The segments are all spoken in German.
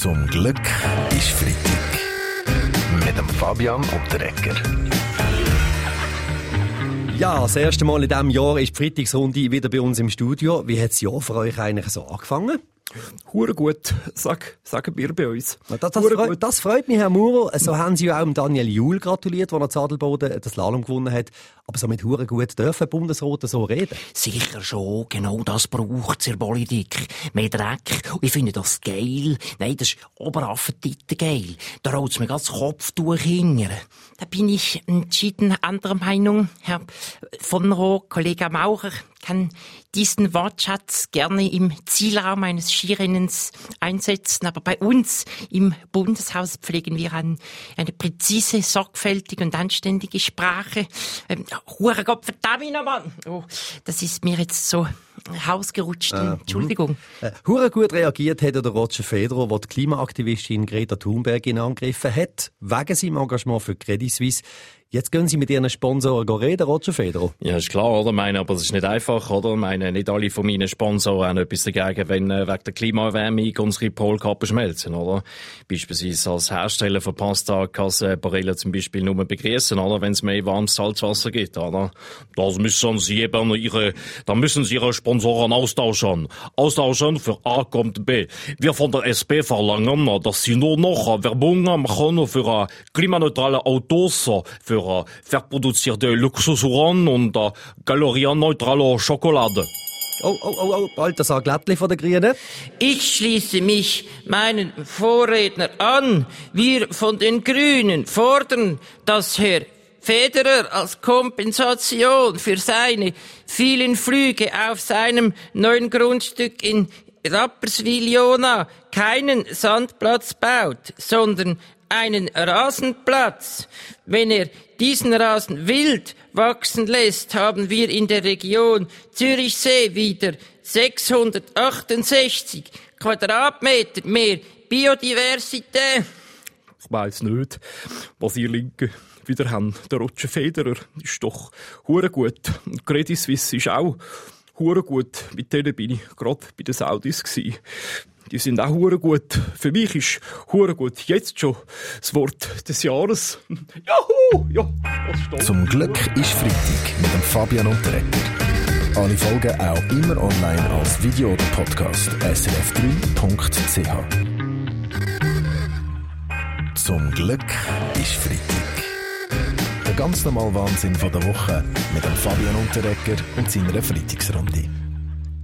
Zum Glück ist Freitag. Mit dem Fabian Unterrecker. Ja, das erste Mal in diesem Jahr ist die Freitagsrunde wieder bei uns im Studio. Wie hat das Jahr für euch eigentlich so angefangen? Hure gut, sag, sagen wir bei uns. Das, das, freut, das, freut, mich, Herr Maurer. So haben Sie ja auch Daniel Juhl gratuliert, der Zadelboden das Slalom gewonnen hat. Aber so mit Hure gut dürfen Bundesrote so reden? Sicher schon. Genau das braucht es Politik. Mehr Dreck. Und ich finde das geil. Nein, das ist Oberaffentite geil. Da rollt es mir ganz Kopftuch hingern. Da bin ich entschieden anderer Meinung, Herr von Roh, Kollege Maurer kann diesen Wortschatz gerne im Zielraum eines Skirennens einsetzen, aber bei uns im Bundeshaus pflegen wir an eine präzise, sorgfältige und anständige Sprache. Ähm, Hure Gott, verdammt Mann! Oh, das ist mir jetzt so hausgerutscht. Äh, Entschuldigung. Äh, hure gut reagiert hat der Roger Federer, der die Klimaaktivistin Greta Thunberg in angegriffen hat, wegen seinem Engagement für Credit Suisse. Jetzt gehen Sie mit Ihren Sponsoren reden, Roger Federer. Ja, ist klar, oder? Meine, aber es ist nicht einfach, oder? Meine, nicht alle von meinen Sponsoren haben etwas dagegen, wenn äh, wegen der Klimaerwärmung unsere Polkappen schmelzen, oder? Beispielsweise als Hersteller von Pasta kann Barilla zum Beispiel nur begrüßen, oder? Wenn es mehr warmes Salzwasser gibt, oder? Das müssen Sie eben ihre, da müssen Sie Ihre Sponsoren austauschen. Austauschen für A kommt B. Wir von der SP verlangen, dass Sie nur noch Werbung machen für klimaneutrale Autos, für für verproduzierte Luxusuhren und äh, kalorienneutrale Schokolade. Oh, oh, oh, oh, Balthasar Glättli von der Grünen. Ich schließe mich meinen Vorredner an. Wir von den Grünen fordern, dass Herr Federer als Kompensation für seine vielen Flüge auf seinem neuen Grundstück in Rapperswil-Jona keinen Sandplatz baut, sondern einen Rasenplatz. Wenn er diesen Rasen wild wachsen lässt, haben wir in der Region Zürichsee wieder 668 Quadratmeter mehr Biodiversität. Ich weiss nicht, was ihr Linken wieder haben. Der Roger Federer ist doch hure gut. Und Credit Suisse ist auch hure gut. Mit denen bin ich gerade bei den Saudis gewesen die sind auch hure gut. Für mich ist hure gut jetzt schon das Wort des Jahres. Juhu! Ja, Zum Glück ist Freitag mit dem Fabian Unterrecker. Alle Folgen auch immer online als Video oder Podcast srf3.ch. Zum Glück ist Freitag. Der ganz normale Wahnsinn von der Woche mit dem Fabian Unterrecker und seiner Freitagsrunde.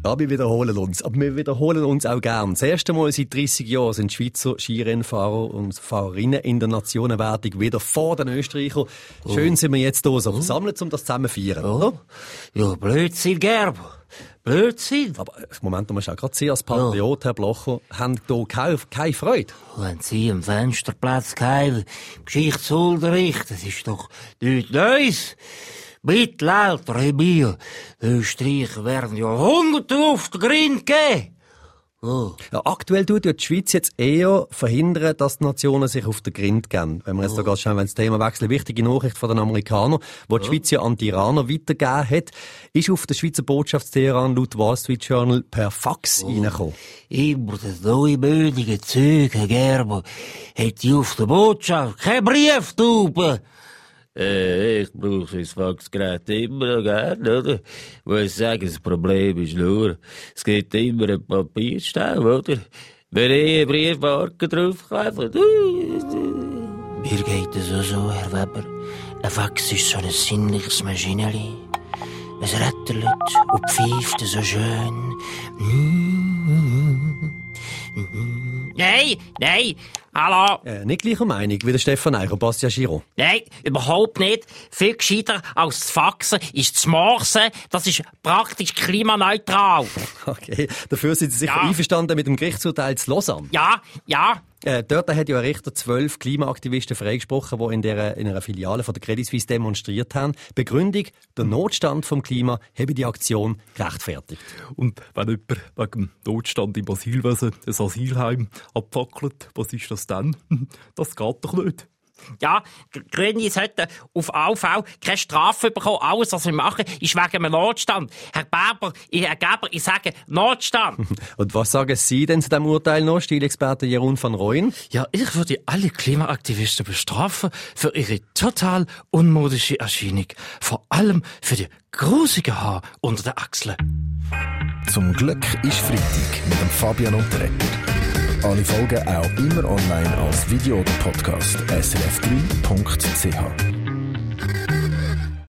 Ja, wir wiederholen uns. Aber wir wiederholen uns auch gern. Das erste Mal seit 30 Jahren sind Schweizer Skirennfahrer und Fahrerinnen in der Nationenwertung wieder vor den Österreichern. Schön oh. sind wir jetzt hier so versammelt, um das zusammen zu feiern, oh. oder? Ja, Blödsinn, Gerber. Blödsinn. Aber Moment, du musst auch gerade Sie als Patriot, ja. Herr Blocher, haben hier keine, keine Freude. Wenn Sie am Fensterplatz kein Geschichtsunterricht, das ist doch nichts Neues. Mittelalter haben wir Österreich werden Jahrhunderte auf den Grind geben. Oh. Ja, aktuell tut ja die Schweiz jetzt eher verhindern, dass die Nationen sich auf den Grind gehen. Wenn wir jetzt oh. da ganz schnell das Thema wechseln, wichtige Nachricht von den Amerikanern, wo die oh. Schweiz ja an die Iraner weitergegeben hat, ist auf der Schweizer Botschaftsteheran laut Wall Street Journal per Fax oh. reingekommen. Immer das neumütige Zeug, Herr Gerber, hätte auf der Botschaft keine Brieftube. Äh, ich brauche das Faxgerät immer noch gerne, oder? Muss sagen, das Problem ist nur, es gibt immer einen Papierstau, oder? Wenn ich einen Briefmarke draufklebe, mir geht es auch so, Herr Weber. Ein Fax ist so ein sinnliches Maschineli. Es rattert und pfeift so schön. Nein, nein, Hallo? Äh, nicht gleicher Meinung wie der Stefan Eicher, Bastian Giro. Nein, überhaupt nicht. Viel gescheiter als das Faxen ist das Morsen. Das ist praktisch klimaneutral. Okay, dafür sind Sie sicher ja. einverstanden mit dem Gerichtsurteil zu Lausanne? Ja, ja. Äh, dort hat ja ein Richter zwölf Klimaaktivisten freigesprochen, die in, der, in einer Filiale von der Credit Suisse demonstriert haben. Begründung, der Notstand vom Klima habe die Aktion gerechtfertigt. Und wenn jemand wegen Notstand im Asylwesen ein Asylheim abfackelt, was ist das dann? Das geht doch nicht. Ja, Grüne sollten auf AV keine Strafe bekommen. Alles, was wir machen, ist wegen einem Notstand. Herr Berber, ich, Herr Geber, ich sage Notstand. Und was sagen Sie denn zu diesem Urteil noch, Stilexperte Jeroen van Rooyen? Ja, ich würde alle Klimaaktivisten bestrafen für ihre total unmodische Erscheinung. Vor allem für die grusige Haar unter den Achseln. Zum Glück ist Freitag mit dem Fabian Unterretter. Alle Folgen auch immer online als Video oder Podcast srf3.ch.